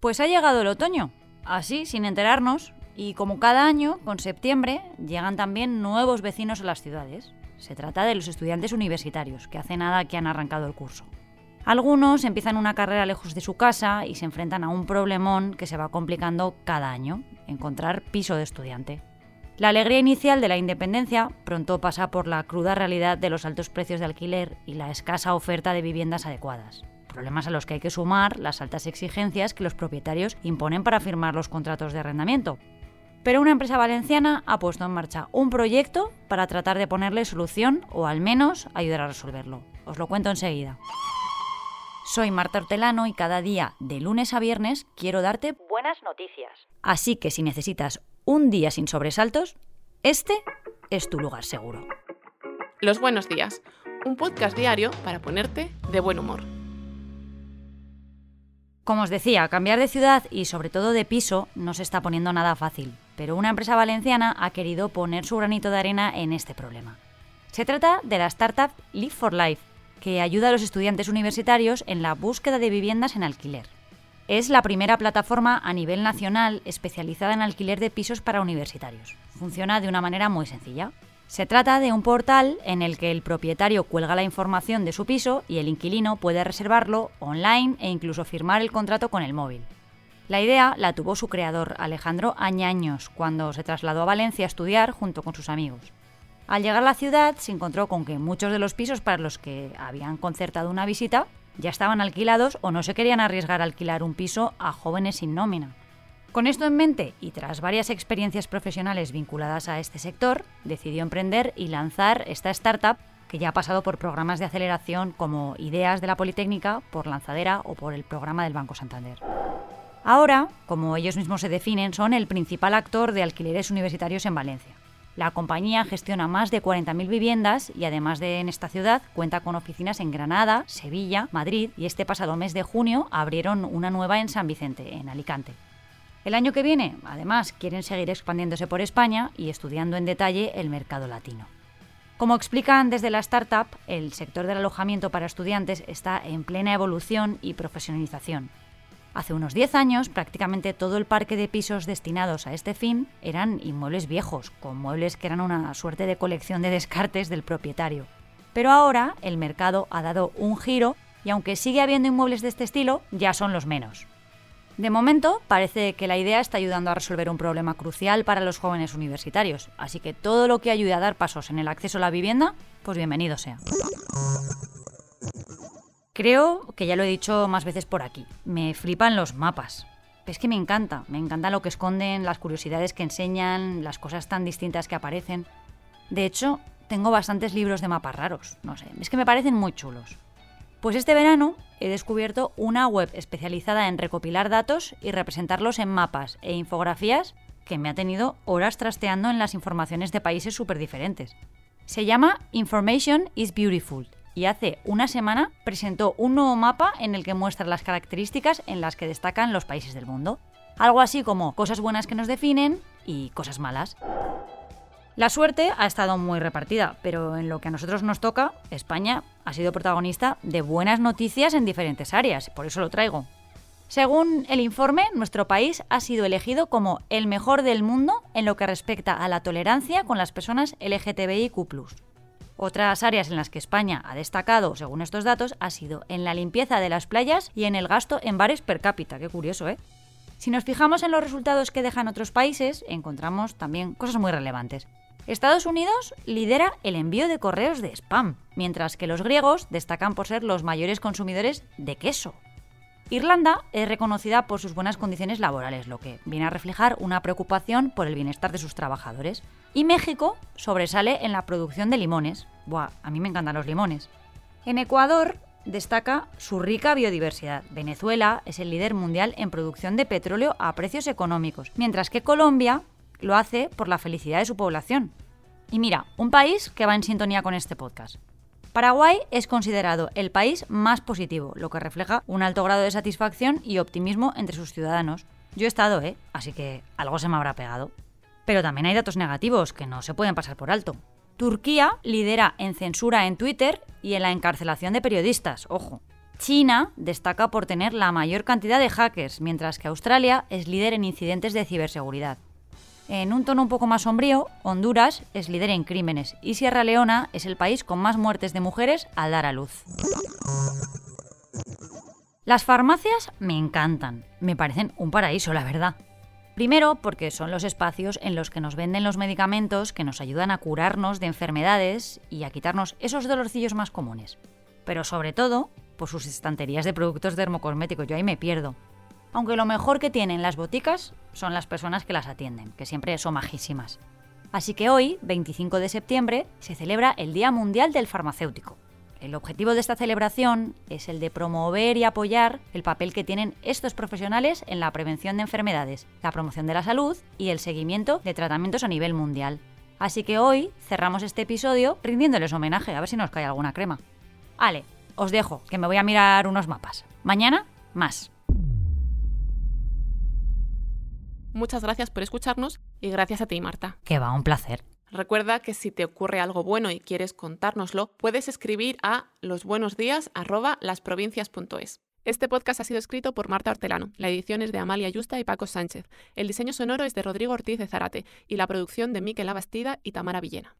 Pues ha llegado el otoño, así, sin enterarnos, y como cada año, con septiembre, llegan también nuevos vecinos a las ciudades. Se trata de los estudiantes universitarios, que hace nada que han arrancado el curso. Algunos empiezan una carrera lejos de su casa y se enfrentan a un problemón que se va complicando cada año, encontrar piso de estudiante. La alegría inicial de la independencia pronto pasa por la cruda realidad de los altos precios de alquiler y la escasa oferta de viviendas adecuadas problemas a los que hay que sumar las altas exigencias que los propietarios imponen para firmar los contratos de arrendamiento. Pero una empresa valenciana ha puesto en marcha un proyecto para tratar de ponerle solución o al menos ayudar a resolverlo. Os lo cuento enseguida. Soy Marta Hortelano y cada día, de lunes a viernes, quiero darte buenas noticias. Así que si necesitas un día sin sobresaltos, este es tu lugar seguro. Los buenos días, un podcast diario para ponerte de buen humor. Como os decía, cambiar de ciudad y sobre todo de piso no se está poniendo nada fácil, pero una empresa valenciana ha querido poner su granito de arena en este problema. Se trata de la startup Live for Life, que ayuda a los estudiantes universitarios en la búsqueda de viviendas en alquiler. Es la primera plataforma a nivel nacional especializada en alquiler de pisos para universitarios. Funciona de una manera muy sencilla. Se trata de un portal en el que el propietario cuelga la información de su piso y el inquilino puede reservarlo online e incluso firmar el contrato con el móvil. La idea la tuvo su creador, Alejandro Añaños, cuando se trasladó a Valencia a estudiar junto con sus amigos. Al llegar a la ciudad se encontró con que muchos de los pisos para los que habían concertado una visita ya estaban alquilados o no se querían arriesgar a alquilar un piso a jóvenes sin nómina. Con esto en mente y tras varias experiencias profesionales vinculadas a este sector, decidió emprender y lanzar esta startup que ya ha pasado por programas de aceleración como Ideas de la Politécnica, por Lanzadera o por el programa del Banco Santander. Ahora, como ellos mismos se definen, son el principal actor de alquileres universitarios en Valencia. La compañía gestiona más de 40.000 viviendas y además de en esta ciudad cuenta con oficinas en Granada, Sevilla, Madrid y este pasado mes de junio abrieron una nueva en San Vicente, en Alicante. El año que viene, además, quieren seguir expandiéndose por España y estudiando en detalle el mercado latino. Como explican desde la startup, el sector del alojamiento para estudiantes está en plena evolución y profesionalización. Hace unos 10 años, prácticamente todo el parque de pisos destinados a este fin eran inmuebles viejos, con muebles que eran una suerte de colección de descartes del propietario. Pero ahora el mercado ha dado un giro y aunque sigue habiendo inmuebles de este estilo, ya son los menos. De momento, parece que la idea está ayudando a resolver un problema crucial para los jóvenes universitarios, así que todo lo que ayude a dar pasos en el acceso a la vivienda, pues bienvenido sea. Creo que ya lo he dicho más veces por aquí, me flipan los mapas. Es que me encanta, me encanta lo que esconden, las curiosidades que enseñan, las cosas tan distintas que aparecen. De hecho, tengo bastantes libros de mapas raros, no sé, es que me parecen muy chulos. Pues este verano he descubierto una web especializada en recopilar datos y representarlos en mapas e infografías que me ha tenido horas trasteando en las informaciones de países súper diferentes. Se llama Information is Beautiful y hace una semana presentó un nuevo mapa en el que muestra las características en las que destacan los países del mundo. Algo así como cosas buenas que nos definen y cosas malas. La suerte ha estado muy repartida, pero en lo que a nosotros nos toca, España ha sido protagonista de buenas noticias en diferentes áreas, por eso lo traigo. Según el informe, nuestro país ha sido elegido como el mejor del mundo en lo que respecta a la tolerancia con las personas LGTBIQ. Otras áreas en las que España ha destacado, según estos datos, ha sido en la limpieza de las playas y en el gasto en bares per cápita. Qué curioso, ¿eh? Si nos fijamos en los resultados que dejan otros países, encontramos también cosas muy relevantes. Estados Unidos lidera el envío de correos de spam, mientras que los griegos destacan por ser los mayores consumidores de queso. Irlanda es reconocida por sus buenas condiciones laborales, lo que viene a reflejar una preocupación por el bienestar de sus trabajadores. Y México sobresale en la producción de limones. Buah, a mí me encantan los limones. En Ecuador destaca su rica biodiversidad. Venezuela es el líder mundial en producción de petróleo a precios económicos, mientras que Colombia lo hace por la felicidad de su población. Y mira, un país que va en sintonía con este podcast. Paraguay es considerado el país más positivo, lo que refleja un alto grado de satisfacción y optimismo entre sus ciudadanos. Yo he estado, ¿eh? Así que algo se me habrá pegado. Pero también hay datos negativos que no se pueden pasar por alto. Turquía lidera en censura en Twitter y en la encarcelación de periodistas, ojo. China destaca por tener la mayor cantidad de hackers, mientras que Australia es líder en incidentes de ciberseguridad. En un tono un poco más sombrío, Honduras es líder en crímenes y Sierra Leona es el país con más muertes de mujeres al dar a luz. Las farmacias me encantan, me parecen un paraíso, la verdad. Primero, porque son los espacios en los que nos venden los medicamentos que nos ayudan a curarnos de enfermedades y a quitarnos esos dolorcillos más comunes. Pero sobre todo, por sus estanterías de productos dermocosméticos, yo ahí me pierdo. Aunque lo mejor que tienen las boticas son las personas que las atienden, que siempre son majísimas. Así que hoy, 25 de septiembre, se celebra el Día Mundial del Farmacéutico. El objetivo de esta celebración es el de promover y apoyar el papel que tienen estos profesionales en la prevención de enfermedades, la promoción de la salud y el seguimiento de tratamientos a nivel mundial. Así que hoy cerramos este episodio rindiéndoles homenaje, a ver si nos cae alguna crema. Ale, os dejo, que me voy a mirar unos mapas. Mañana, más. Muchas gracias por escucharnos y gracias a ti, Marta. Que va, un placer. Recuerda que si te ocurre algo bueno y quieres contárnoslo, puedes escribir a losbuenosdías@lasprovincias.es. Este podcast ha sido escrito por Marta Hortelano, la edición es de Amalia Yusta y Paco Sánchez, el diseño sonoro es de Rodrigo Ortiz de Zarate y la producción de Miquel Abastida y Tamara Villena.